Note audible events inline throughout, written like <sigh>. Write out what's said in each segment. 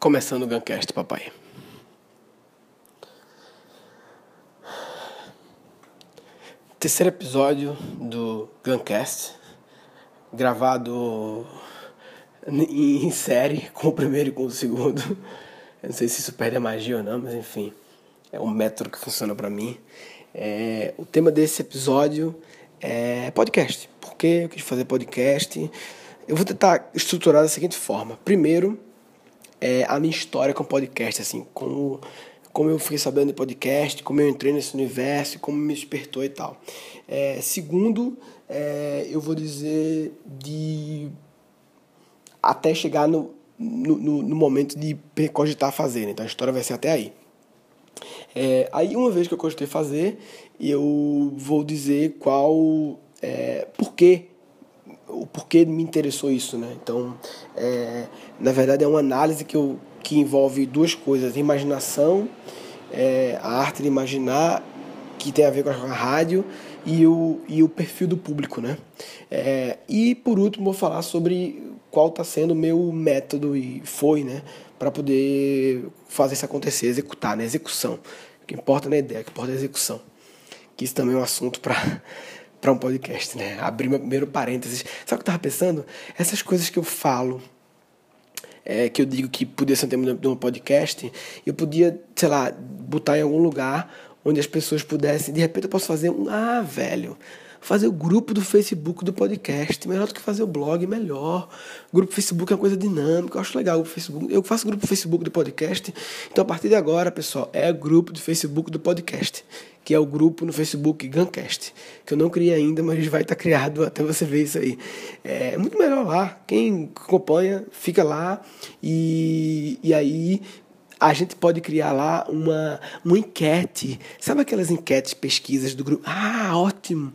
Começando o Guncast, papai. Terceiro episódio do Guncast, gravado em série, com o primeiro e com o segundo. Eu não sei se isso perde a magia ou não, mas enfim, é um método que funciona para mim. É, o tema desse episódio é podcast. Por que eu quis fazer podcast? Eu vou tentar estruturar da seguinte forma. Primeiro, é, a minha história com podcast, assim, como, como eu fiquei sabendo de podcast, como eu entrei nesse universo, como me despertou e tal. É, segundo, é, eu vou dizer de até chegar no, no, no, momento de cogitar fazer, né? então a história vai ser até aí. É, aí uma vez que eu cogitei fazer, eu vou dizer qual, é, por que o porquê me interessou isso, né? Então, é, na verdade, é uma análise que, eu, que envolve duas coisas: imaginação, é, a arte de imaginar, que tem a ver com a rádio, e o, e o perfil do público, né? É, e por último, vou falar sobre qual está sendo o meu método e foi, né? Para poder fazer isso acontecer, executar, né? Execução. O que importa não é a ideia, o que importa é a execução. Que isso também é um assunto para para um podcast, né? Abrir meu primeiro parênteses. Sabe o que eu estava pensando? Essas coisas que eu falo, é, que eu digo que podia ser um tema de um podcast, eu podia, sei lá, botar em algum lugar onde as pessoas pudessem. De repente eu posso fazer um. Ah, velho fazer o grupo do Facebook do podcast. Melhor do que fazer o blog, melhor. Grupo Facebook é uma coisa dinâmica, eu acho legal o Facebook. Eu faço grupo do Facebook do podcast. Então, a partir de agora, pessoal, é o grupo do Facebook do podcast, que é o grupo no Facebook Guncast, que eu não criei ainda, mas vai estar criado até você ver isso aí. É muito melhor lá. Quem acompanha, fica lá e, e aí a gente pode criar lá uma, uma enquete. Sabe aquelas enquetes, pesquisas do grupo? Ah, ótimo!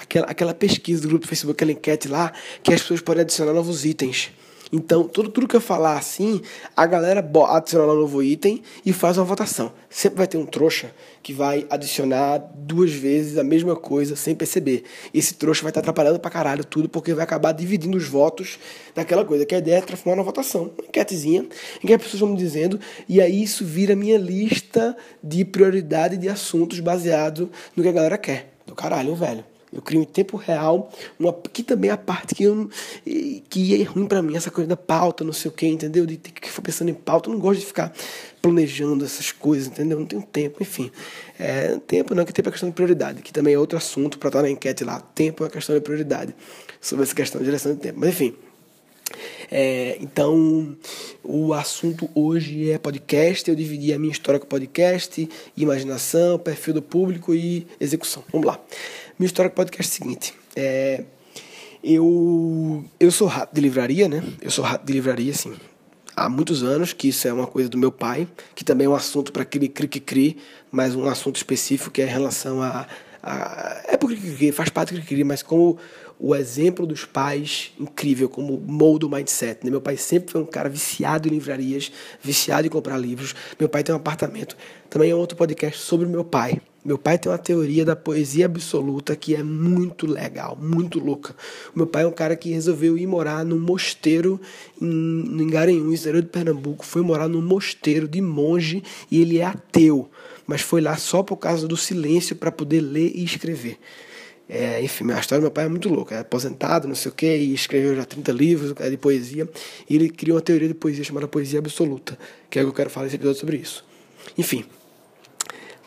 Aquela, aquela pesquisa do grupo do Facebook, aquela enquete lá, que as pessoas podem adicionar novos itens. Então, tudo, tudo que eu falar assim, a galera adiciona um novo item e faz uma votação. Sempre vai ter um trouxa que vai adicionar duas vezes a mesma coisa sem perceber. Esse trouxa vai estar atrapalhando pra caralho tudo, porque vai acabar dividindo os votos daquela coisa. Que a ideia é transformar na votação. Uma enquetezinha em que as pessoas vão me dizendo, e aí isso vira minha lista de prioridade de assuntos baseado no que a galera quer. Do caralho, velho. Eu crio em tempo real, uma, que também é a parte que, eu, que é ruim para mim, essa coisa da pauta, não sei o que, entendeu? De ter que ficar pensando em pauta, eu não gosto de ficar planejando essas coisas, entendeu? Não tenho tempo, enfim. É, tempo não, que tempo é questão de prioridade, que também é outro assunto para estar na enquete lá. Tempo é questão de prioridade, sobre essa questão de direção de tempo. Mas enfim. É, então, o assunto hoje é podcast. Eu dividi a minha história com podcast, imaginação, perfil do público e execução. Vamos lá. Minha história com podcast é a seguinte. É, eu, eu sou rato de livraria, né? Eu sou rato de livraria, assim, há muitos anos, que isso é uma coisa do meu pai, que também é um assunto para cri cri cri, mas um assunto específico que é em relação a. a é porque faz parte do cri cri, mas como o exemplo dos pais incrível, como molda o mindset. Né? Meu pai sempre foi um cara viciado em livrarias, viciado em comprar livros. Meu pai tem um apartamento. Também é outro podcast sobre o meu pai. Meu pai tem uma teoria da poesia absoluta que é muito legal, muito louca. O meu pai é um cara que resolveu ir morar num mosteiro em, em Garanhuns, interior de Pernambuco. Foi morar num mosteiro de monge e ele é ateu, mas foi lá só por causa do silêncio para poder ler e escrever. É, enfim, a história do meu pai é muito louca. É aposentado, não sei o quê, e escreveu já 30 livros de poesia. E ele criou uma teoria de poesia chamada poesia absoluta, que é o que eu quero falar nesse episódio sobre isso. Enfim,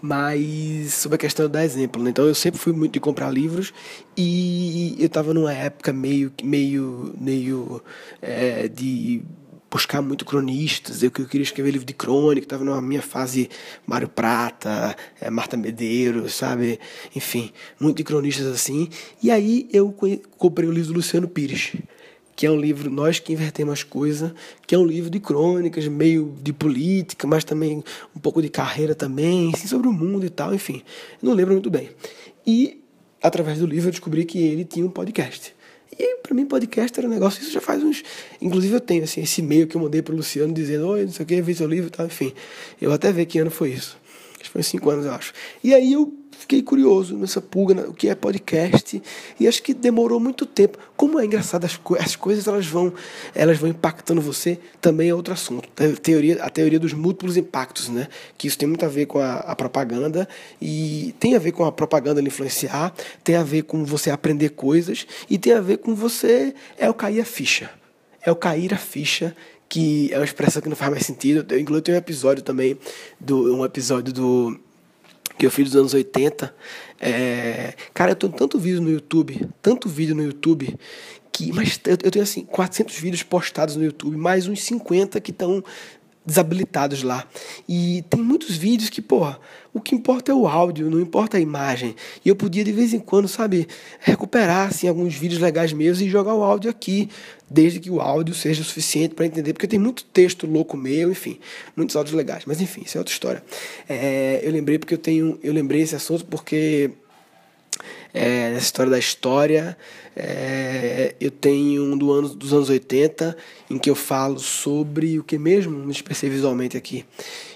mas sobre a questão dar exemplo, né? Então eu sempre fui muito de comprar livros e eu estava numa época meio meio meio é, de buscar muito cronistas, eu eu queria escrever livro de crônica, estava numa minha fase Mário Prata, é, Marta Medeiros, sabe? Enfim, muito de cronistas assim. E aí eu comprei o livro do Luciano Pires que é um livro Nós que Invertemos as Coisas, que é um livro de crônicas, meio de política, mas também um pouco de carreira também, assim, sobre o mundo e tal, enfim. Não lembro muito bem. E, através do livro, eu descobri que ele tinha um podcast. E para mim, podcast era um negócio, isso já faz uns. Inclusive, eu tenho assim, esse e-mail que eu mandei pro Luciano dizendo: Oi, não sei o que, vi seu livro e tal, enfim. Eu até ver que ano foi isso. Acho que foi cinco anos, eu acho. E aí eu fiquei curioso nessa pulga, o que é podcast, e acho que demorou muito tempo. Como é engraçado, as, co as coisas elas vão, elas vão impactando você, também é outro assunto. A teoria, a teoria dos múltiplos impactos, né? Que isso tem muito a ver com a, a propaganda, e tem a ver com a propaganda influenciar, tem a ver com você aprender coisas, e tem a ver com você é o cair a ficha. É o cair a ficha que é uma expressão que não faz mais sentido. Eu, inclusive, tem um episódio também, do, um episódio do que eu fiz dos anos 80. É, cara, eu tenho tanto vídeo no YouTube, tanto vídeo no YouTube, que mas eu, tenho assim 400 vídeos postados no YouTube, mais uns 50 que estão desabilitados lá. E tem muitos vídeos que, porra, o que importa é o áudio, não importa a imagem. E eu podia de vez em quando, sabe, recuperar assim, alguns vídeos legais meus e jogar o áudio aqui, desde que o áudio seja suficiente para entender, porque tem muito texto louco meu, enfim, muitos áudios legais. Mas enfim, isso é outra história. É, eu lembrei porque eu tenho, eu lembrei esse assunto porque é, essa história da história. É, eu tenho um do ano, dos anos 80 em que eu falo sobre o que mesmo? Me expressei visualmente aqui.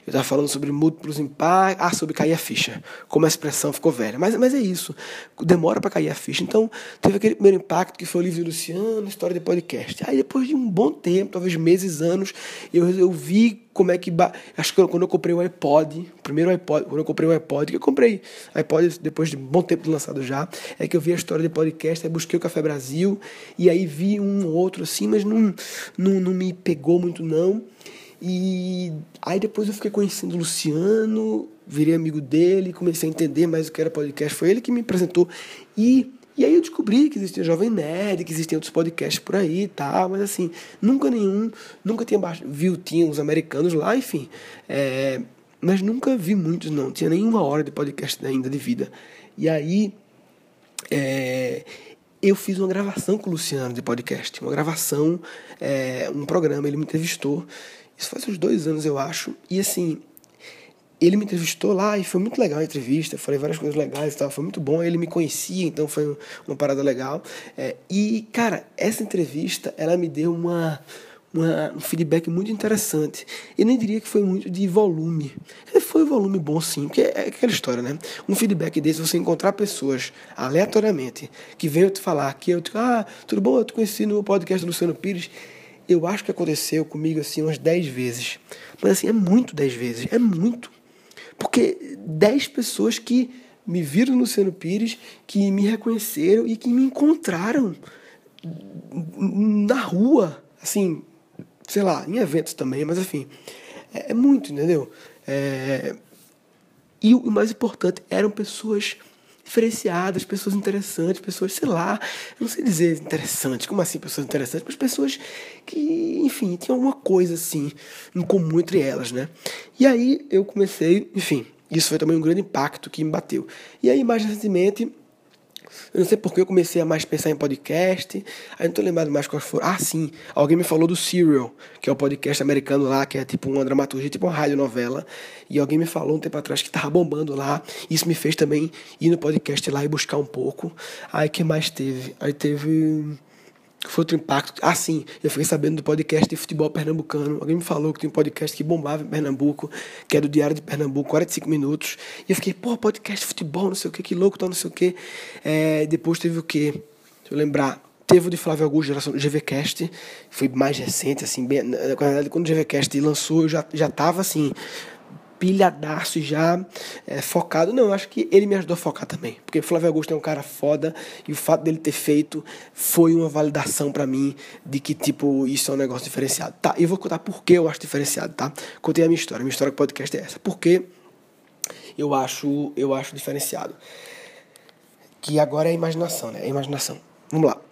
Eu estava falando sobre múltiplos impactos. Ah, sobre cair a ficha. Como a expressão ficou velha. Mas, mas é isso. Demora para cair a ficha. Então, teve aquele primeiro impacto que foi o livro Luciano, história de podcast. Aí, depois de um bom tempo, talvez meses, anos, eu, eu vi como é que. Acho que quando eu comprei o iPod, primeiro iPod, quando eu comprei o iPod, que eu comprei iPod depois de um bom tempo lançado já, é que eu vi a história de podcast, aí busquei o Café Brasil, e aí vi um outro assim, mas não, não, não me pegou muito não. E aí depois eu fiquei conhecendo o Luciano, virei amigo dele, comecei a entender mais o que era podcast. Foi ele que me apresentou. E, e aí eu descobri que existia Jovem Nerd, que existiam outros podcasts por aí e tal, mas assim, nunca nenhum, nunca tinha viu, tinha os americanos lá, enfim. É, mas nunca vi muitos, não. Tinha nenhuma hora de podcast ainda de vida. E aí. É, eu fiz uma gravação com o Luciano de podcast, uma gravação, é, um programa, ele me entrevistou isso faz uns dois anos, eu acho. E assim, ele me entrevistou lá e foi muito legal a entrevista. falei várias coisas legais e tal. Foi muito bom. Ele me conhecia, então foi uma parada legal. É, e, cara, essa entrevista, ela me deu uma, uma, um feedback muito interessante. Eu nem diria que foi muito de volume. Foi um volume bom, sim, porque é aquela história, né? Um feedback desse, você encontrar pessoas aleatoriamente que venham te falar que eu, ah, tudo bom, eu te conheci no podcast do Luciano Pires eu acho que aconteceu comigo assim umas 10 vezes. Mas assim, é muito 10 vezes, é muito. Porque 10 pessoas que me viram no Luciano Pires, que me reconheceram e que me encontraram na rua, assim, sei lá, em eventos também, mas enfim, é, é muito, entendeu? É, e o mais importante, eram pessoas diferenciadas, pessoas interessantes, pessoas, sei lá, não sei dizer interessantes, como assim pessoas interessantes, mas pessoas que, enfim, tinham alguma coisa assim em comum entre elas, né? E aí eu comecei, enfim, isso foi também um grande impacto que me bateu. E aí, mais recentemente, eu não sei porque eu comecei a mais pensar em podcast. Aí não tô lembrado mais quais foram. Ah, sim. Alguém me falou do Serial, que é o um podcast americano lá, que é tipo uma dramaturgia, tipo uma radionovela. E alguém me falou um tempo atrás que tava bombando lá. Isso me fez também ir no podcast lá e buscar um pouco. Aí que mais teve? Aí teve foi outro impacto. Ah, sim, eu fiquei sabendo do podcast de futebol pernambucano. Alguém me falou que tem um podcast que bombava em Pernambuco, que é do Diário de Pernambuco, 45 minutos. E eu fiquei, pô, podcast de futebol, não sei o que, que louco, tal, não sei o que. É, depois teve o quê? Deixa eu lembrar. Teve o de Flávio Augusto, geração do GVCast, foi mais recente, assim, bem, na verdade, quando o GVCast lançou, eu já, já tava, assim, pilhadaço já é, focado. Não, eu acho que ele me ajudou a focar também. Porque Flávio Augusto é um cara foda e o fato dele ter feito foi uma validação para mim de que, tipo, isso é um negócio diferenciado. Tá, eu vou contar por que eu acho diferenciado, tá? Contei a minha história. A minha história com o podcast é essa. Por que eu acho, eu acho diferenciado? Que agora é a imaginação, né? É a imaginação. Vamos lá.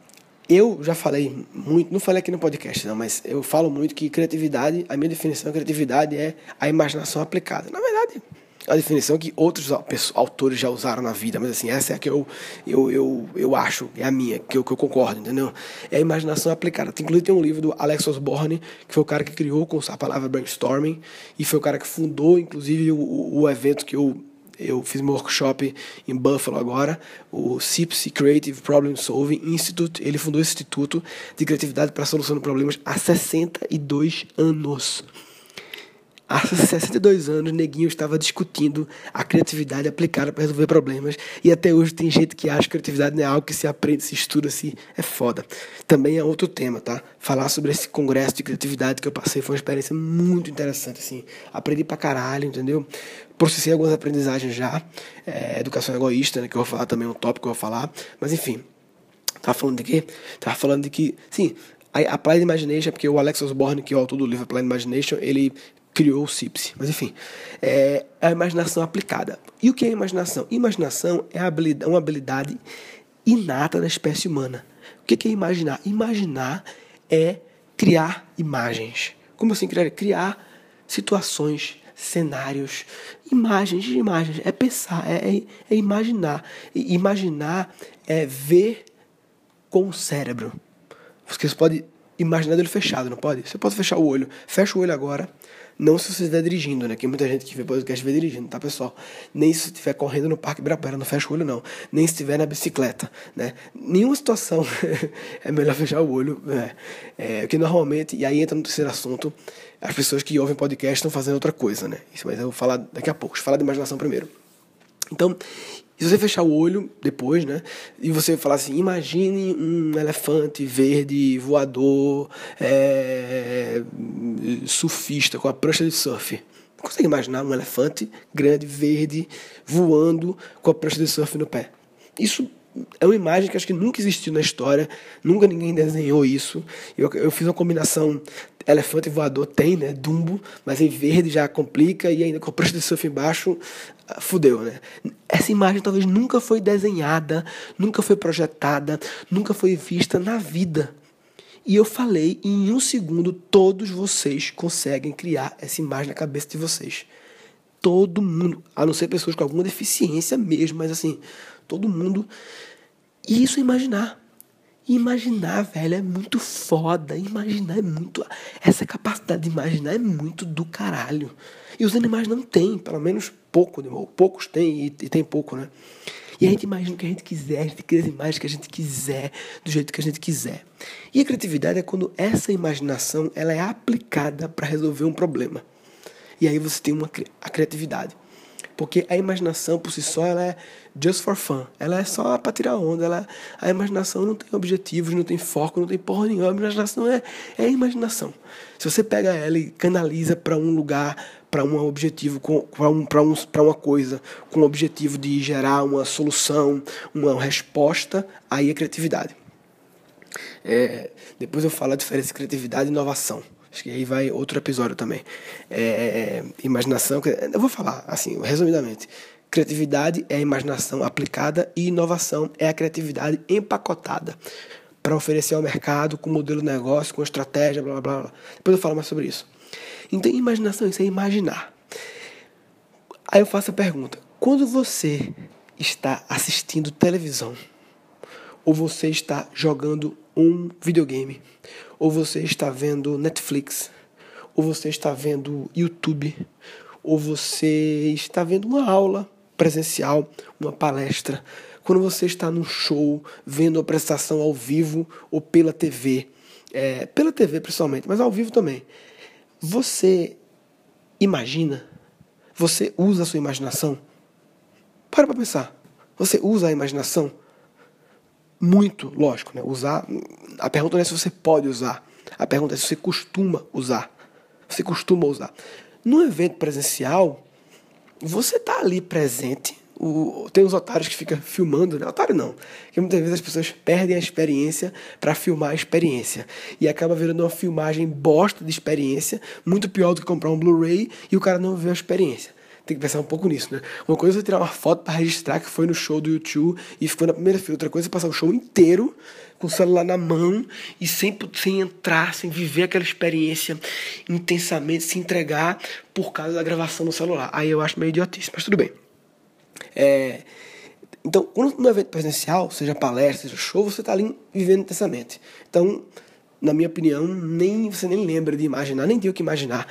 Eu já falei muito, não falei aqui no podcast, não, mas eu falo muito que criatividade, a minha definição de criatividade é a imaginação aplicada. Na verdade, a definição que outros autores já usaram na vida, mas assim, essa é a que eu, eu, eu, eu acho, é a minha, que eu, que eu concordo, entendeu? É a imaginação aplicada. Inclusive tem um livro do Alex Osborne, que foi o cara que criou a palavra brainstorming, e foi o cara que fundou, inclusive, o, o evento que eu eu fiz meu workshop em Buffalo agora, o CIPSI Creative Problem Solving Institute. Ele fundou esse instituto de criatividade para solução de problemas há 62 anos. Há 62 anos, Neguinho estava discutindo a criatividade aplicada para resolver problemas. E até hoje tem gente que acha que criatividade não é algo que se aprende, se estuda, se é foda. Também é outro tema, tá? Falar sobre esse congresso de criatividade que eu passei foi uma experiência muito interessante, assim. Aprendi pra caralho, entendeu? Processei algumas aprendizagens já. É, educação egoísta, né? Que eu vou falar também, um tópico que eu vou falar. Mas enfim, Tava falando de quê? Tava falando de que, sim, a Applied Imagination, porque o Alex Osborne, que é o autor do livro Applied Imagination, ele criou o CIPSE. Mas enfim, é a imaginação aplicada. E o que é imaginação? Imaginação é uma habilidade inata da espécie humana. O que é imaginar? Imaginar é criar imagens. Como assim criar? Criar situações, cenários, imagens imagens. É pensar, é, é, é imaginar. E imaginar é ver com o cérebro. Você pode imaginar ele fechado, não pode? Você pode fechar o olho. Fecha o olho agora. Não se você estiver dirigindo, né? Que muita gente que vê podcast vê dirigindo, tá, pessoal? Nem se estiver correndo no Parque Ibirapuera, não fecha o olho, não. Nem se estiver na bicicleta, né? Nenhuma situação <laughs> é melhor fechar o olho, né? É, que normalmente, e aí entra no terceiro assunto, as pessoas que ouvem podcast estão fazendo outra coisa, né? Isso, mas eu vou falar daqui a pouco. Deixa eu falar de imaginação primeiro. Então, e se você fechar o olho depois, né? E você falar assim, imagine um elefante verde voador, é, surfista com a prancha de surf. Não consegue imaginar um elefante grande, verde, voando com a prancha de surf no pé. Isso é uma imagem que acho que nunca existiu na história, nunca ninguém desenhou isso. Eu, eu fiz uma combinação elefante voador, tem, né? Dumbo, mas em verde já complica e ainda com a prancha de surf embaixo, ah, fudeu, né? Essa imagem talvez nunca foi desenhada, nunca foi projetada, nunca foi vista na vida. E eu falei, em um segundo, todos vocês conseguem criar essa imagem na cabeça de vocês. Todo mundo, a não ser pessoas com alguma deficiência mesmo, mas assim, todo mundo. E isso é imaginar. Imaginar, velho, é muito foda. Imaginar é muito. Essa capacidade de imaginar é muito do caralho. E os animais não têm, pelo menos pouco, né? poucos têm e, e tem pouco, né? E a gente imagina o que a gente quiser, a gente cria as imagens que a gente quiser, do jeito que a gente quiser. E a criatividade é quando essa imaginação ela é aplicada para resolver um problema. E aí você tem uma, a criatividade. Porque a imaginação por si só ela é just for fun. Ela é só para tirar onda. Ela, a imaginação não tem objetivos, não tem foco, não tem porra nenhuma. A imaginação é, é imaginação. Se você pega ela e canaliza para um lugar, para um objetivo, para um, um, uma coisa, com o objetivo de gerar uma solução, uma resposta, aí é criatividade. É, depois eu falo a diferença de criatividade e inovação. Acho que aí vai outro episódio também. É, imaginação, eu vou falar assim, resumidamente. Criatividade é a imaginação aplicada e inovação é a criatividade empacotada para oferecer ao mercado com modelo de negócio, com estratégia, blá, blá blá Depois eu falo mais sobre isso. Então, imaginação, isso é imaginar. Aí eu faço a pergunta: quando você está assistindo televisão, ou você está jogando um videogame, ou você está vendo Netflix, ou você está vendo YouTube, ou você está vendo uma aula presencial, uma palestra, quando você está num show, vendo a apresentação ao vivo ou pela TV, é, pela TV principalmente, mas ao vivo também, você imagina? Você usa a sua imaginação? Para para pensar. Você usa a imaginação? Muito, lógico, né? Usar. A pergunta não é se você pode usar. A pergunta é se você costuma usar. Você costuma usar. No evento presencial, você está ali presente. O, tem uns otários que ficam filmando, né? Otário não. Porque muitas vezes as pessoas perdem a experiência para filmar a experiência. E acaba virando uma filmagem bosta de experiência, muito pior do que comprar um Blu-ray e o cara não vê a experiência tem que pensar um pouco nisso, né? Uma coisa é tirar uma foto para registrar que foi no show do YouTube e ficou na primeira fila. Outra coisa é passar o show inteiro com o celular na mão e sem, sem entrar, sem viver aquela experiência intensamente, se entregar por causa da gravação no celular. Aí eu acho meio idiotice, mas tudo bem. É, então, quando no evento presencial, seja palestra, seja show, você está ali vivendo intensamente. Então, na minha opinião, nem você nem lembra de imaginar, nem tem o que imaginar.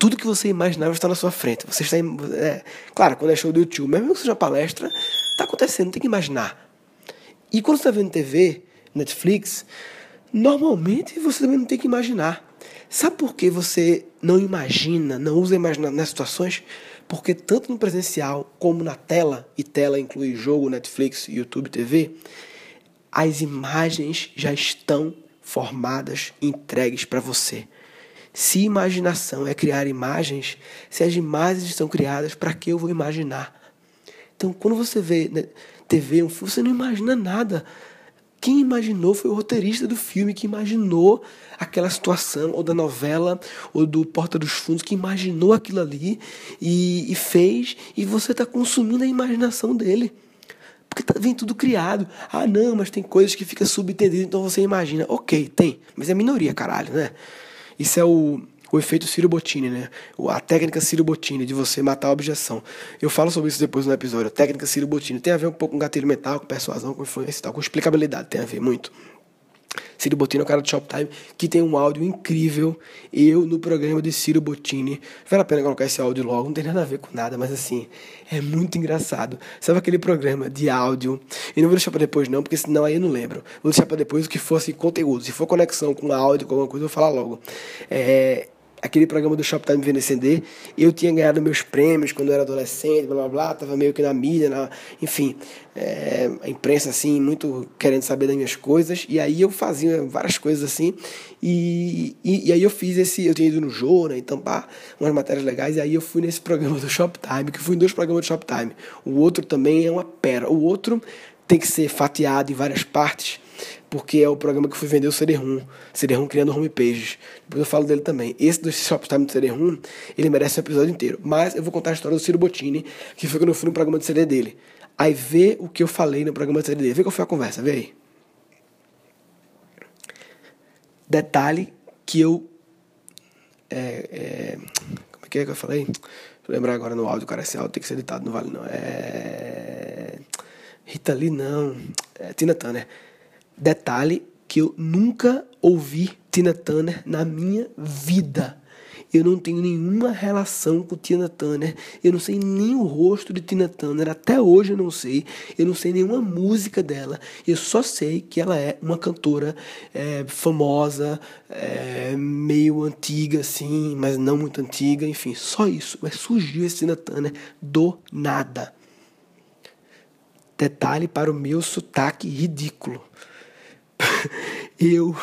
Tudo que você imaginava está na sua frente. Você está, é, claro, quando é show do YouTube, mesmo que seja palestra, está acontecendo, tem que imaginar. E quando você está vendo TV, Netflix, normalmente você também não tem que imaginar. Sabe por que você não imagina, não usa imaginação nas situações? Porque tanto no presencial como na tela, e tela inclui jogo, Netflix, YouTube, TV, as imagens já estão formadas, entregues para você. Se imaginação é criar imagens, se as imagens estão criadas, para que eu vou imaginar? Então, quando você vê né, TV, um filme, você não imagina nada. Quem imaginou foi o roteirista do filme que imaginou aquela situação, ou da novela, ou do Porta dos Fundos, que imaginou aquilo ali e, e fez, e você está consumindo a imaginação dele. Porque tá, vem tudo criado. Ah, não, mas tem coisas que fica subentendido, então você imagina. Ok, tem, mas é minoria, caralho, né? Isso é o, o efeito Ciro Bottini, né? A técnica Ciro Bottini de você matar a objeção. Eu falo sobre isso depois no episódio. A técnica Ciro Bottini tem a ver um pouco com gatilho mental, com persuasão, com influência e tal, com explicabilidade, tem a ver muito. Ciro Bottini é o cara do Shoptime que tem um áudio incrível. Eu no programa de Ciro Bottini. Vale a pena colocar esse áudio logo, não tem nada a ver com nada, mas assim, é muito engraçado. Sabe aquele programa de áudio? E não vou deixar para depois, não, porque senão aí eu não lembro. Vou deixar para depois o que fosse conteúdo. Se for conexão com áudio, com alguma coisa, eu vou falar logo. É aquele programa do Shoptime Acender, eu tinha ganhado meus prêmios quando eu era adolescente, blá blá blá, tava meio que na mídia, na, enfim, é, a imprensa assim, muito querendo saber das minhas coisas, e aí eu fazia várias coisas assim, e, e, e aí eu fiz esse, eu tinha ido no Jô, né, então pá, umas matérias legais, e aí eu fui nesse <laughs> programa do Shoptime, que fui em dois programas do Shoptime, o outro também é uma pera, o outro tem que ser fatiado em várias partes, porque é o programa que eu fui vender o CD-ROM. CD-ROM criando homepages. Depois eu falo dele também. Esse do Shoptime do CD-ROM, ele merece um episódio inteiro. Mas eu vou contar a história do Ciro Bottini, que foi quando eu fui no programa de CD dele. Aí vê o que eu falei no programa de CD dele. Vê qual foi a conversa, vê aí. Detalhe que eu... É, é, como é que é que eu falei? Vou lembrar agora no áudio, cara. Esse áudio tem que ser editado, não vale não. É... Rita Lee, não. É Tina Turner. Detalhe que eu nunca ouvi Tina Turner na minha vida. Eu não tenho nenhuma relação com Tina Turner. Eu não sei nem o rosto de Tina Turner. Até hoje eu não sei. Eu não sei nenhuma música dela. Eu só sei que ela é uma cantora é, famosa, é, meio antiga, assim, mas não muito antiga. Enfim, só isso. Mas surgiu esse Tina Turner do nada. Detalhe para o meu sotaque ridículo. <laughs> eu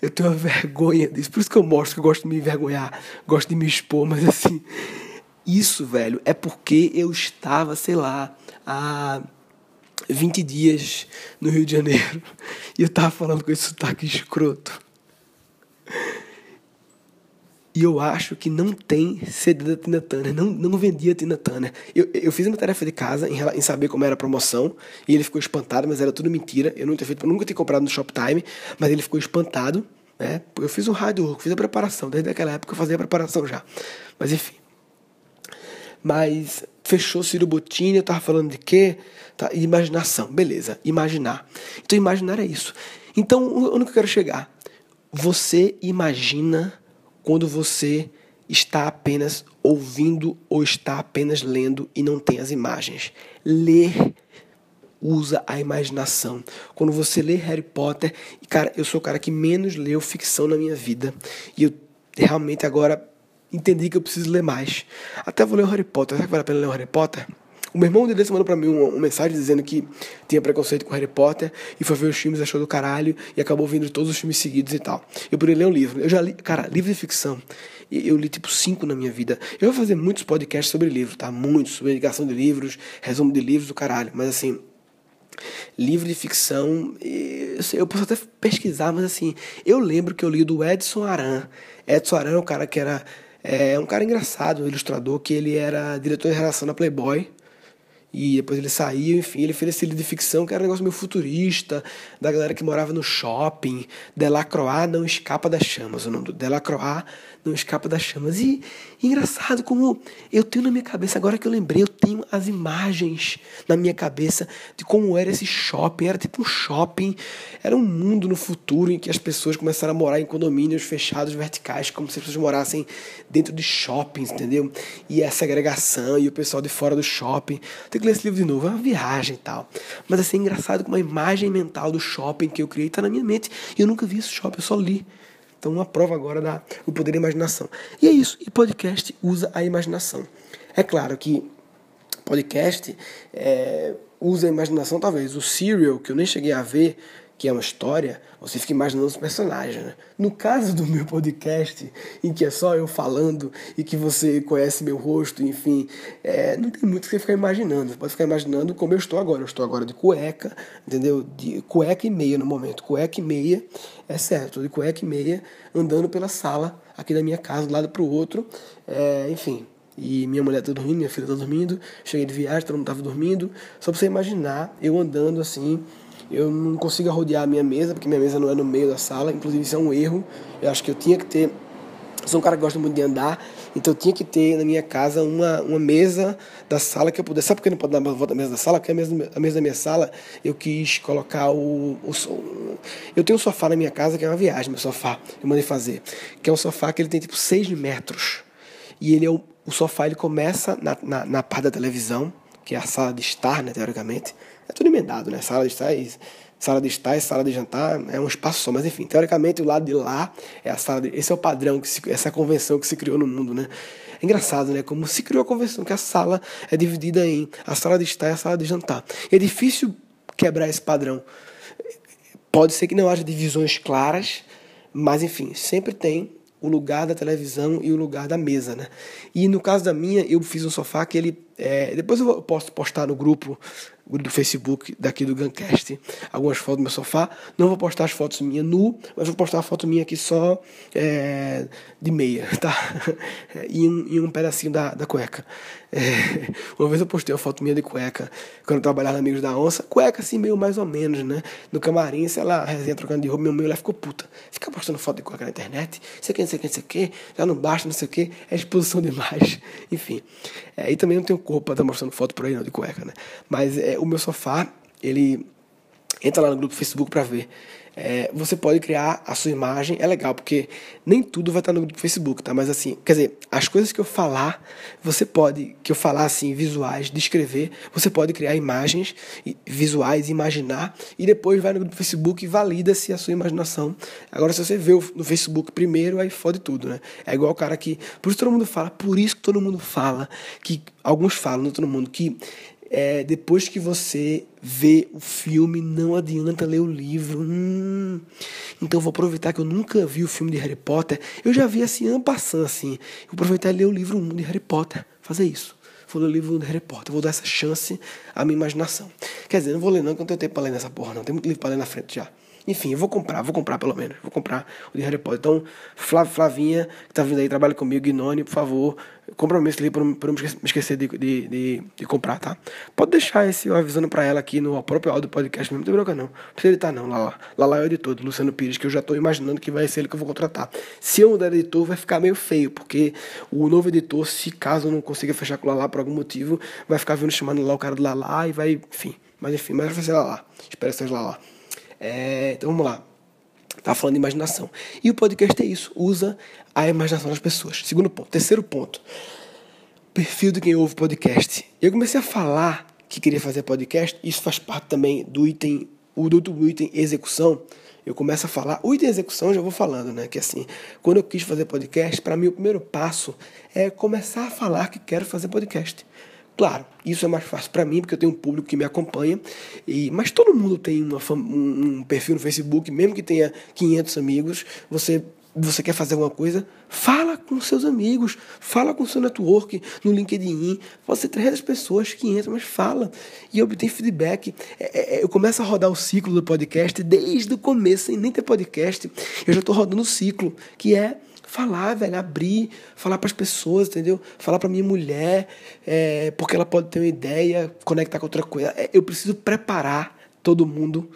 eu tenho uma vergonha disso. Por isso que eu mostro que eu gosto de me envergonhar, gosto de me expor, mas assim, isso, velho, é porque eu estava, sei lá, há 20 dias no Rio de Janeiro <laughs> e eu tava falando com esse sotaque escroto. E eu acho que não tem CD da Tina Turner. Não, não vendia Tina Turner. Eu, eu fiz uma tarefa de casa em, em, saber como era a promoção. E ele ficou espantado, mas era tudo mentira. Eu, tinha feito, nunca tinha comprado no Shoptime, mas ele ficou espantado. Né? Eu fiz um work, fiz a preparação. Desde aquela época eu fazia a preparação já. Mas enfim. Mas fechou Ciro Bottini, eu tava falando de quê? Tá, imaginação, beleza, imaginar. Então imaginar é isso. Então, onde que eu quero chegar? Você imagina quando você está apenas ouvindo ou está apenas lendo e não tem as imagens. Ler usa a imaginação. Quando você lê Harry Potter, e cara, eu sou o cara que menos leu ficção na minha vida, e eu realmente agora entendi que eu preciso ler mais. Até vou ler o Harry Potter. Será que vale a pena ler o Harry Potter? O meu irmão de mandou pra mim uma, uma, mensagem dizendo que tinha preconceito com Harry Potter e foi ver os filmes, achou do caralho e acabou vendo todos os filmes seguidos e tal. Eu poderia ler um livro. Eu já li, cara, livro de ficção. Eu li tipo cinco na minha vida. Eu vou fazer muitos podcasts sobre livros, tá? Muitos, sobre indicação de livros, resumo de livros do caralho. Mas assim, livro de ficção, eu, eu posso até pesquisar, mas assim, eu lembro que eu li do Edson Aran. Edson Aran é um cara que era. É um cara engraçado, um ilustrador, que ele era diretor de relação na Playboy. E depois ele saiu, enfim, ele fez esse livro de ficção que era um negócio meio futurista, da galera que morava no shopping. Delacroix não escapa das chamas, o nome do Delacroix não escapa das chamas. E, engraçado como eu tenho na minha cabeça, agora que eu lembrei, eu tenho as imagens na minha cabeça de como era esse shopping. Era tipo um shopping, era um mundo no futuro em que as pessoas começaram a morar em condomínios fechados verticais, como se as pessoas morassem dentro de shoppings, entendeu? E essa agregação e o pessoal de fora do shopping. Tem que ler esse livro de novo, é uma viagem e tal. Mas assim, é engraçado como a imagem mental do shopping que eu criei está na minha mente. E eu nunca vi esse shopping, eu só li. Então, uma prova agora da o poder da imaginação. E é isso. E podcast usa a imaginação. É claro que podcast é, usa a imaginação, talvez. O Serial, que eu nem cheguei a ver, que é uma história, você fica imaginando os personagens. Né? No caso do meu podcast, em que é só eu falando e que você conhece meu rosto, enfim, é, não tem muito que você ficar imaginando. Você pode ficar imaginando como eu estou agora. Eu estou agora de cueca, entendeu? De cueca e meia no momento. Cueca e meia, é certo, de cueca e meia, andando pela sala aqui da minha casa, de um lado para o outro. É, enfim, e minha mulher tá dormindo, minha filha tá dormindo, cheguei de viagem, todo mundo tava dormindo. Só pra você imaginar, eu andando assim, eu não consigo rodear a minha mesa, porque minha mesa não é no meio da sala, inclusive isso é um erro. Eu acho que eu tinha que ter. Eu sou um cara que gosta muito de andar, então eu tinha que ter na minha casa uma, uma mesa da sala que eu pudesse. Sabe por que não pode dar uma volta à mesa da sala? Porque a mesa, a mesa da minha sala eu quis colocar o, o. Eu tenho um sofá na minha casa que é uma viagem, meu sofá, eu mandei fazer. Que é um sofá que ele tem tipo 6 metros. E ele é o, o sofá ele começa na, na, na parte da televisão, que é a sala de estar, né, teoricamente. É tudo emendado, né? Sala de estar e sala de estar sala de jantar é um espaço só, mas enfim, teoricamente o lado de lá é a sala de, esse é o padrão que se, essa convenção que se criou no mundo, né? É engraçado, né? Como se criou a convenção que a sala é dividida em a sala de estar e a sala de jantar. é difícil quebrar esse padrão. Pode ser que não haja divisões claras, mas enfim, sempre tem o lugar da televisão e o lugar da mesa, né? E no caso da minha, eu fiz um sofá que ele é, depois eu posso postar no grupo do Facebook daqui do Guncast algumas fotos do meu sofá. Não vou postar as fotos minhas nu, mas vou postar a foto minha aqui só é, de meia, <laughs> tá? E um, e um pedacinho da, da cueca. É, uma vez eu postei uma foto minha de cueca quando eu trabalhava na Amigos da Onça. Cueca assim, meio mais ou menos, né? No camarim, sei lá, resenha trocando de roupa, meu meio lá ficou puta. Fica postando foto de cueca na internet, sei que, não sei que, não sei que, já não basta, não sei o que, é exposição demais. <laughs> Enfim. É, e também não tenho corpo para estar tá mostrando foto por aí, não, de cueca, né? Mas é, o meu sofá, ele. Entra lá no grupo Facebook para ver. É, você pode criar a sua imagem, é legal, porque nem tudo vai estar no grupo do Facebook, tá? Mas assim, quer dizer, as coisas que eu falar, você pode, que eu falar assim, visuais, descrever, você pode criar imagens visuais, imaginar, e depois vai no grupo do Facebook e valida se a sua imaginação. Agora, se você vê no Facebook primeiro, aí fode tudo, né? É igual o cara que. Por isso todo mundo fala, por isso que todo mundo fala, que alguns falam, não todo mundo, que é, depois que você vê o filme, não adianta ler o livro. Hum, então vou aproveitar que eu nunca vi o filme de Harry Potter. Eu já vi assim, ano passando assim. Vou aproveitar e ler o livro 1 de Harry Potter. Fazer isso. Vou ler o livro de Harry Potter. Vou dar essa chance à minha imaginação. Quer dizer, não vou ler não, que eu não tenho tempo para ler nessa porra, não. Tem muito livro para ler na frente já. Enfim, eu vou comprar, vou comprar pelo menos. Vou comprar o de Harry Potter. Então, Flavinha, que tá vindo aí, trabalha comigo, Guinone, por favor, esse livro para não me esquecer de, de, de, de, comprar, tá? Pode deixar esse eu avisando para ela aqui no próprio áudio do podcast mesmo, não tem bronca não. Não precisa editar não, lá lá. Lá é o editor, do Luciano Pires, que eu já tô imaginando que vai ser ele que eu vou contratar. Se eu mudar de editor, vai ficar meio feio, porque o novo editor, se caso eu não consiga fechar com o Lala por algum motivo, vai ficar vindo chamando lá o cara do Lala e vai, enfim. Mas enfim, mas vai ser Lala. Espero que seja Lala. É, então vamos lá. Tá falando de imaginação. E o podcast é isso, usa a imaginação das pessoas. Segundo ponto. Terceiro ponto. Perfil de quem ouve podcast. Eu comecei a falar que queria fazer podcast, isso faz parte também do item, o do, item execução. Eu começo a falar, o item execução já vou falando, né? Que assim, quando eu quis fazer podcast, para mim o primeiro passo é começar a falar que quero fazer podcast. Claro, isso é mais fácil para mim, porque eu tenho um público que me acompanha, e mas todo mundo tem uma, um, perfil no Facebook, mesmo que tenha 500 amigos, você você quer fazer alguma coisa, fala com seus amigos, fala com seu network no LinkedIn. Pode ser 300 pessoas, 500, mas fala e obtém feedback. É, é, eu começo a rodar o ciclo do podcast desde o começo, sem nem ter podcast. Eu já estou rodando o ciclo, que é falar, velho, abrir, falar para as pessoas, entendeu? Falar para minha mulher, é, porque ela pode ter uma ideia, conectar com outra coisa. É, eu preciso preparar todo mundo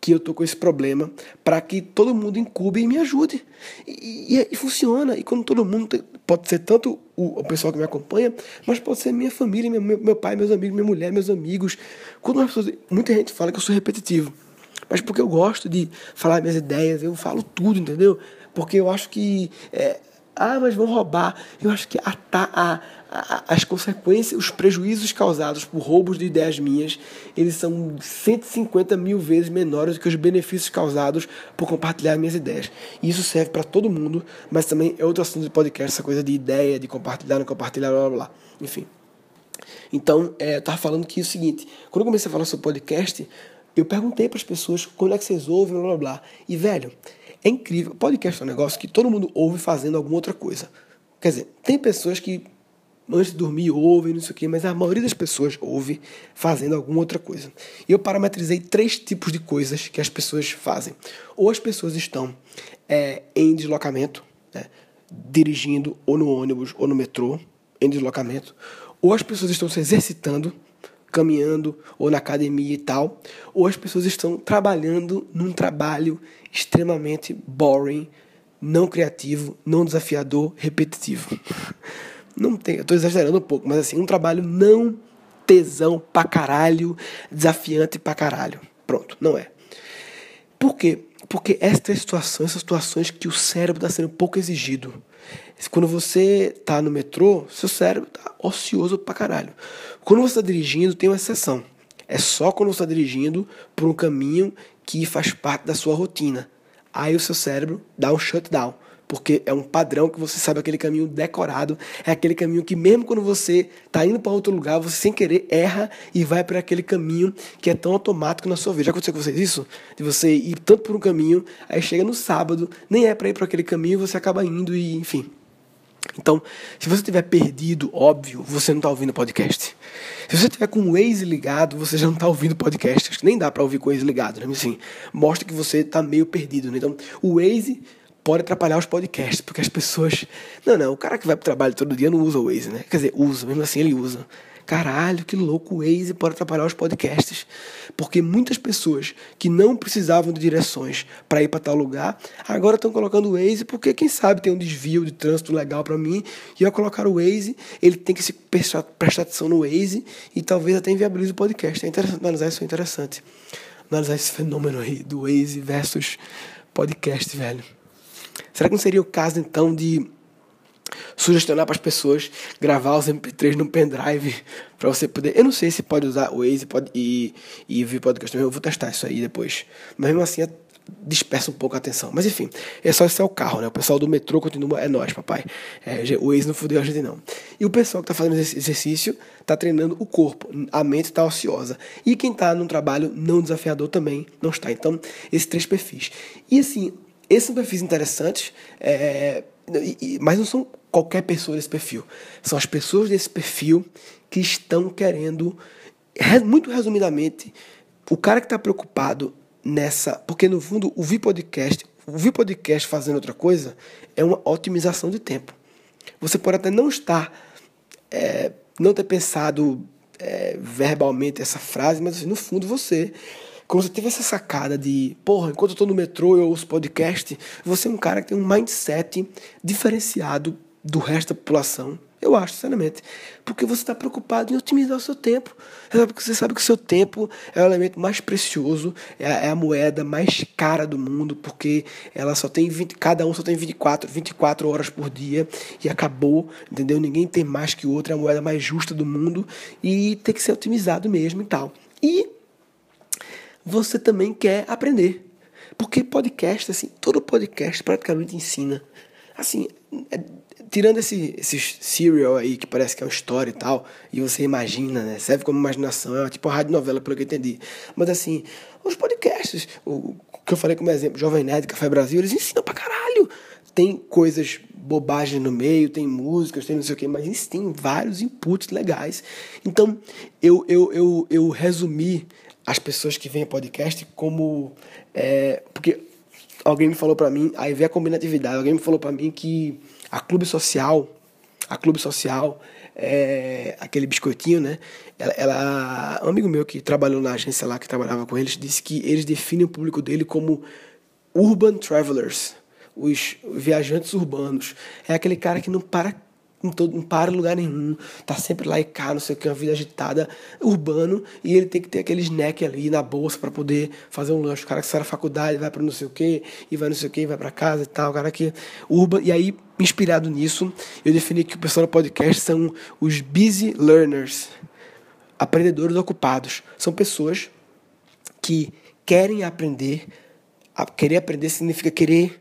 que eu tô com esse problema para que todo mundo incube e me ajude. E, e, e, funciona. E quando todo mundo pode ser tanto o, o, pessoal que me acompanha, mas pode ser minha família, meu, meu pai, meus amigos, minha mulher, meus amigos. Quando muita gente fala que eu sou repetitivo, mas porque eu gosto de falar minhas ideias, eu falo tudo, entendeu? Porque eu acho que é, ah, mas vão roubar. Eu acho que a, a, a, as consequências, os prejuízos causados por roubos de ideias minhas, eles são 150 mil vezes menores do que os benefícios causados por compartilhar minhas ideias. E isso serve para todo mundo, mas também é outro assunto de podcast, essa coisa de ideia, de compartilhar, não compartilhar, blá blá blá. Enfim. Então, é, eu estava falando que é o seguinte, quando eu comecei a falar sobre podcast, eu perguntei para as pessoas quando é que vocês ouvem, blá blá blá. E, velho, é incrível. Podcast é um negócio que todo mundo ouve fazendo alguma outra coisa. Quer dizer, tem pessoas que antes de dormir ouvem, não sei o quê, mas a maioria das pessoas ouve fazendo alguma outra coisa. E eu parametrizei três tipos de coisas que as pessoas fazem. Ou as pessoas estão é, em deslocamento, né, dirigindo ou no ônibus ou no metrô, em deslocamento. Ou as pessoas estão se exercitando, caminhando ou na academia e tal, ou as pessoas estão trabalhando num trabalho extremamente boring, não criativo, não desafiador, repetitivo. <laughs> Não tem, eu tô exagerando um pouco, mas assim, um trabalho não tesão pra caralho, desafiante pra caralho. Pronto, não é. Por quê? Porque estas situações são situações que o cérebro está sendo pouco exigido. Quando você está no metrô, seu cérebro está ocioso pra caralho. Quando você está dirigindo, tem uma exceção. É só quando você está dirigindo por um caminho que faz parte da sua rotina. Aí o seu cérebro dá um shutdown, porque é um padrão que você sabe aquele caminho decorado, é aquele caminho que mesmo quando você está indo para outro lugar, você sem querer erra e vai para aquele caminho que é tão automático na sua vida. Já aconteceu com vocês isso? De você ir tanto por um caminho, aí chega no sábado, nem é para ir para aquele caminho, você acaba indo e enfim. Então, se você tiver perdido, óbvio, você não está ouvindo podcast. Se você tiver com o Waze ligado, você já não está ouvindo podcast. Acho que nem dá para ouvir com o Waze ligado, né? Mas, assim, mostra que você está meio perdido. Né? Então, o Waze pode atrapalhar os podcasts, porque as pessoas. Não, não, o cara que vai para o trabalho todo dia não usa o Waze, né? Quer dizer, usa, mesmo assim ele usa. Caralho, que louco o Waze pode atrapalhar os podcasts. Porque muitas pessoas que não precisavam de direções para ir para tal lugar, agora estão colocando o Waze porque quem sabe tem um desvio de trânsito legal para mim e ao colocar o Waze, ele tem que se prestar, prestar atenção no Waze e talvez até inviabilize o podcast. É interessante analisar isso, é interessante. Analisar esse fenômeno aí do Waze versus podcast, velho. Será que não seria o caso então de sugestionar para as pessoas gravar os MP3 no pendrive para você poder. Eu não sei se pode usar o Waze pode, e, e vir podcast. Eu vou testar isso aí depois. Mas mesmo assim é, dispersa um pouco a atenção. Mas enfim, é só esse é o carro, né? O pessoal do metrô continua. É nós, papai. É, o Waze não fudeu a gente não. E o pessoal que está fazendo esse exercício está treinando o corpo. A mente está ociosa. E quem está num trabalho não desafiador também não está. Então, esses três perfis. E assim, esses são perfis interessantes. É, mas não são qualquer pessoa desse perfil. São as pessoas desse perfil que estão querendo, muito resumidamente, o cara que está preocupado nessa. Porque no fundo, o Vi Podcast, o Vi Podcast fazendo outra coisa é uma otimização de tempo. Você pode até não estar, é, não ter pensado é, verbalmente essa frase, mas assim, no fundo você quando você teve essa sacada de, porra, enquanto eu tô no metrô eu ouço podcast, você é um cara que tem um mindset diferenciado do resto da população. Eu acho, sinceramente. Porque você está preocupado em otimizar o seu tempo. Você sabe que o seu tempo é o elemento mais precioso, é a, é a, moeda mais cara do mundo, porque ela só tem 20, cada um só tem 24, 24 horas por dia e acabou, entendeu? Ninguém tem mais que o outro, é a moeda mais justa do mundo e tem que ser otimizado mesmo e tal. E você também quer aprender. Porque podcast, assim, todo podcast praticamente ensina. Assim, é, tirando esse, esse serial aí que parece que é uma história e tal, e você imagina, né? Serve como imaginação, é tipo uma rádio novela, pelo que eu entendi. Mas assim, os podcasts, o que eu falei como exemplo, Jovem Nerd, Café Brasil, eles ensinam pra caralho. Tem coisas, bobagens no meio, tem músicas, tem não sei o que, mas tem vários inputs legais. Então, eu, eu, eu, eu resumi as pessoas que vêm podcast como. É, porque alguém me falou para mim, aí vem a combinatividade, alguém me falou para mim que a Clube Social, a Clube Social, é, aquele biscoitinho, né? Ela, ela, um amigo meu que trabalhou na agência lá, que trabalhava com eles, disse que eles definem o público dele como urban travelers, os viajantes urbanos. É aquele cara que não para não, todo, não para em lugar nenhum, tá sempre lá e cá, não sei o que, uma vida agitada, urbano, e ele tem que ter aquele snack ali na bolsa para poder fazer um lanche. O cara que sai da faculdade vai para não sei o que, e vai não sei o que, vai para casa e tal, o cara que urban, e aí inspirado nisso, eu defini que o pessoal do podcast são os busy learners, aprendedores ocupados. São pessoas que querem aprender. Querer aprender significa querer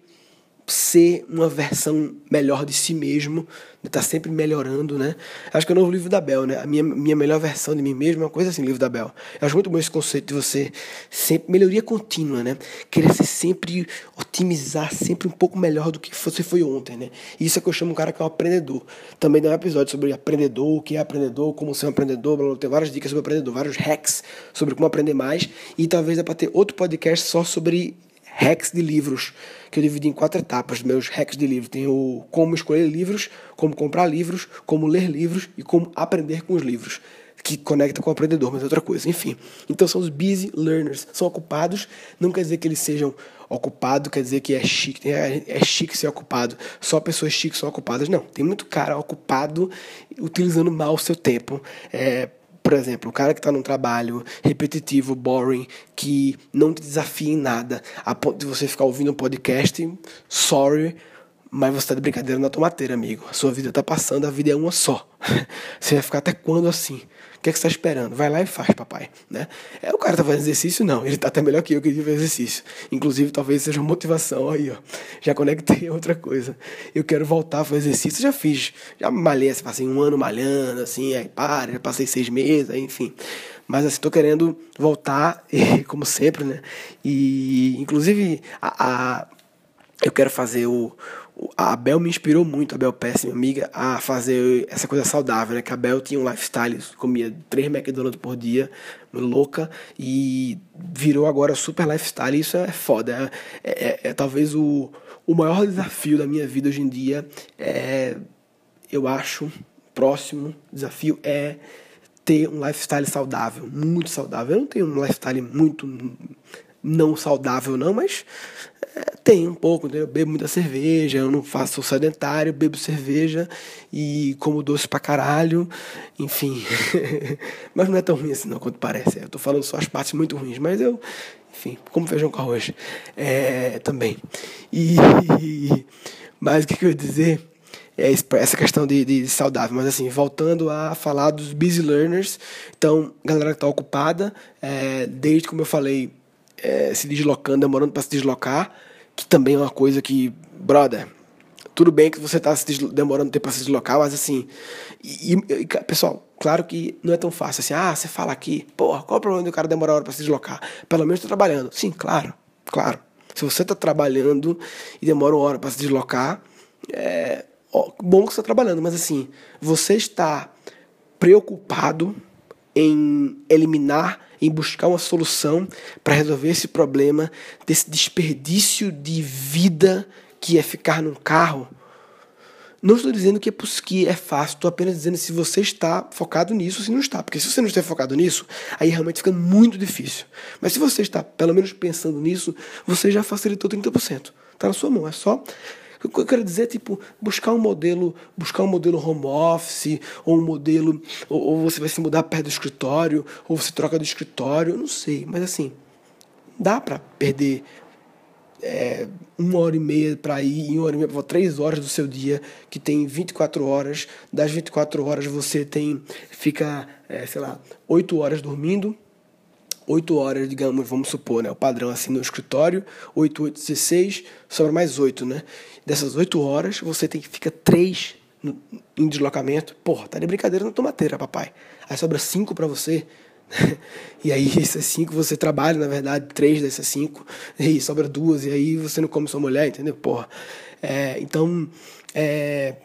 ser uma versão melhor de si mesmo, tá sempre melhorando, né? Acho que é o novo livro da Bel, né? A minha, minha melhor versão de mim mesmo é uma coisa assim, livro da Bel. Eu acho muito bom esse conceito de você sempre melhoria contínua, né? Querer ser sempre otimizar sempre um pouco melhor do que você foi ontem, né? Isso é que eu chamo um cara que é um aprendedor. Também dá um episódio sobre aprendedor, o que é aprendedor, como ser um aprendedor, blá, blá, tem várias dicas sobre aprendedor, vários hacks sobre como aprender mais e talvez dá para ter outro podcast só sobre hacks de livros, que eu dividi em quatro etapas, meus hacks de livro. Tem o como escolher livros, como comprar livros, como ler livros e como aprender com os livros, que conecta com o aprendedor, mas é outra coisa. Enfim, então são os busy learners, são ocupados, não quer dizer que eles sejam ocupados, quer dizer que é chique, é, é chique ser ocupado, só pessoas chiques são ocupadas. Não, tem muito cara ocupado utilizando mal o seu tempo, é, por exemplo, o cara que está num trabalho repetitivo, boring, que não te desafia em nada, a ponto de você ficar ouvindo um podcast, sorry, mas você está de brincadeira na tomateira, amigo. A sua vida está passando, a vida é uma só. <laughs> Você vai ficar até quando assim? O que, é que você está esperando? Vai lá e faz, papai. Né? É, o cara tá fazendo exercício? Não. Ele está até melhor que eu que fazer exercício. Inclusive, talvez seja uma motivação aí, ó. Já conectei a <laughs> outra coisa. Eu quero voltar a fazer exercício. Já fiz. Já malhei, assim, passei um ano malhando, assim, aí para, já passei seis meses, aí, enfim. Mas assim, tô querendo voltar, <laughs> como sempre, né? E, inclusive, a, a eu quero fazer o, a Bel me inspirou muito, a Bel Pérez, minha amiga, a fazer essa coisa saudável, né? Que a Bel tinha um lifestyle, comia três McDonald's por dia, louca, e virou agora super lifestyle. Isso é foda. É, é, é, talvez o, o maior desafio da minha vida hoje em dia. É, eu acho, próximo desafio é ter um lifestyle saudável, muito saudável. Eu não tenho um lifestyle muito não saudável, não, mas tem um pouco, entendeu? Eu bebo muita cerveja, eu não faço sedentário, bebo cerveja e como doce pra caralho, enfim. <laughs> mas não é tão ruim assim não, quanto parece. Eu tô falando só as partes muito ruins, mas eu, enfim, como feijão com arroz é, também. E, <laughs> mas o que, que eu ia dizer? É essa questão de, de, saudável, mas assim, voltando a falar dos busy learners, então, galera que tá ocupada, é, desde como eu falei, é, se deslocando, demorando para se deslocar, que também é uma coisa que, brother, tudo bem que você está demorando tempo para se deslocar, mas assim, e, e, pessoal, claro que não é tão fácil assim, ah, você fala aqui, porra, qual é o problema do cara demorar hora para se deslocar? Pelo menos está trabalhando. Sim, claro, claro. Se você está trabalhando e demora uma hora para se deslocar, é ó, bom que você está trabalhando, mas assim, você está preocupado em eliminar em buscar uma solução para resolver esse problema desse desperdício de vida que é ficar num carro. Não estou dizendo que é, que é fácil, estou apenas dizendo se você está focado nisso ou se não está. Porque se você não estiver focado nisso, aí realmente fica muito difícil. Mas se você está, pelo menos, pensando nisso, você já facilitou 30%. Está na sua mão. É só o que eu quero dizer é, tipo, buscar um modelo, buscar um modelo home office, ou um modelo, ou, ou você vai se mudar perto do escritório, ou você troca do escritório, não sei. Mas assim, dá para perder é, uma hora e meia para ir, uma hora e meia, três horas do seu dia, que tem 24 horas. Das 24 horas você tem, fica, é, sei lá, 8 horas dormindo, 8 horas, digamos, vamos supor, né? O padrão assim no escritório, 8, 8, 16, sobra mais 8, né? Dessas 8 horas, você tem que ficar 3 no, em deslocamento. Porra, tá de brincadeira na tomateira, papai. Aí sobra 5 para você. <laughs> e aí essas 5 você trabalha, na verdade, 3 dessas 5. E sobra duas, e aí você não come sua mulher, entendeu? Porra. É, então, é,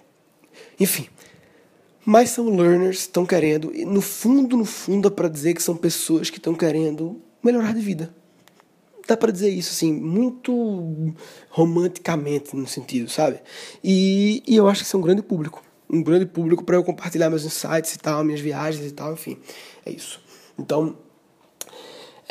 enfim, mas são learners, estão querendo, no fundo, no fundo, é para dizer que são pessoas que estão querendo melhorar de vida. Dá para dizer isso, assim, muito romanticamente, no sentido, sabe? E, e eu acho que isso é um grande público. Um grande público para eu compartilhar meus insights e tal, minhas viagens e tal, enfim. É isso. Então,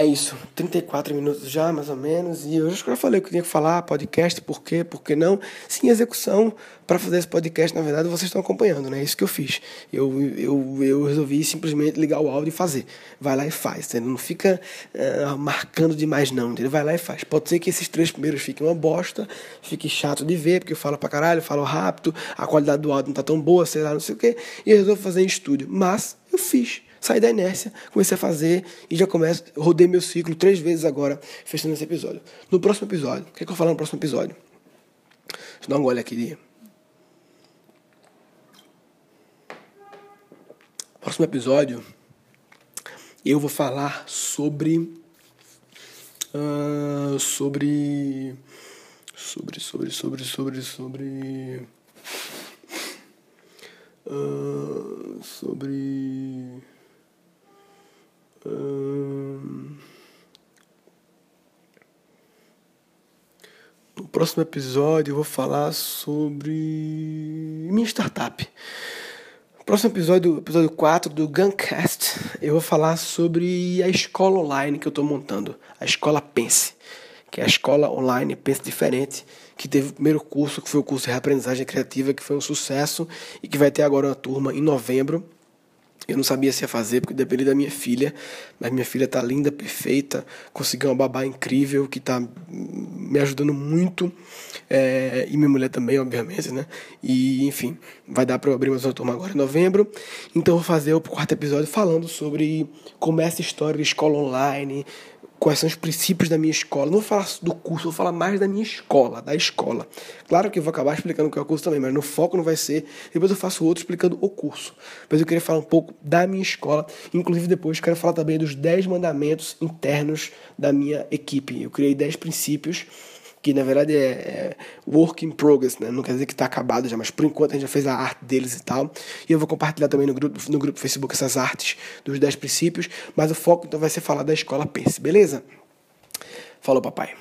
é isso, 34 minutos já, mais ou menos. E eu já falei o que tinha que falar, podcast, por quê, por que não. Sim, execução para fazer esse podcast, na verdade, vocês estão acompanhando, né? É isso que eu fiz. Eu, eu, eu resolvi simplesmente ligar o áudio e fazer. Vai lá e faz, entendeu? Não fica uh, marcando demais, não, entendeu? Vai lá e faz. Pode ser que esses três primeiros fiquem uma bosta, fique chato de ver, porque eu falo pra caralho, falo rápido, a qualidade do áudio não tá tão boa, sei lá, não sei o quê. E eu resolvo fazer em estúdio. Mas eu fiz saí da inércia, comecei a fazer e já começo, rodei meu ciclo três vezes agora, fechando esse episódio. No próximo episódio, o que, é que eu vou falar no próximo episódio? Deixa eu dar um gole aqui. Próximo episódio, eu vou falar sobre. Uh, sobre. Sobre, sobre, sobre, sobre, sobre. Uh, sobre no próximo episódio eu vou falar sobre minha startup. No próximo episódio, episódio 4 do Guncast, eu vou falar sobre a escola online que eu estou montando, a escola Pense, que é a escola online Pense Diferente, que teve o primeiro curso, que foi o curso de reaprendizagem criativa, que foi um sucesso e que vai ter agora uma turma em novembro eu não sabia se ia fazer porque dependia da minha filha, mas minha filha tá linda, perfeita, conseguiu uma babá incrível que tá me ajudando muito é, e minha mulher também, obviamente, né? E enfim, vai dar para eu abrir mais uma turma agora em novembro. Então vou fazer o quarto episódio falando sobre como é essa história de escola online, quais são os princípios da minha escola. Não vou falar do curso, vou falar mais da minha escola, da escola. Claro que eu vou acabar explicando o que é o curso também, mas no foco não vai ser. Depois eu faço outro explicando o curso. Mas eu queria falar um pouco da minha escola. Inclusive, depois quero falar também dos 10 mandamentos internos da minha equipe. Eu criei 10 princípios que na verdade é, é, work in progress, né? Não quer dizer que está acabado já, mas por enquanto a gente já fez a arte deles e tal. E eu vou compartilhar também no grupo, no grupo Facebook essas artes dos 10 princípios, mas o foco então vai ser falar da escola Pense, beleza? Falou, papai.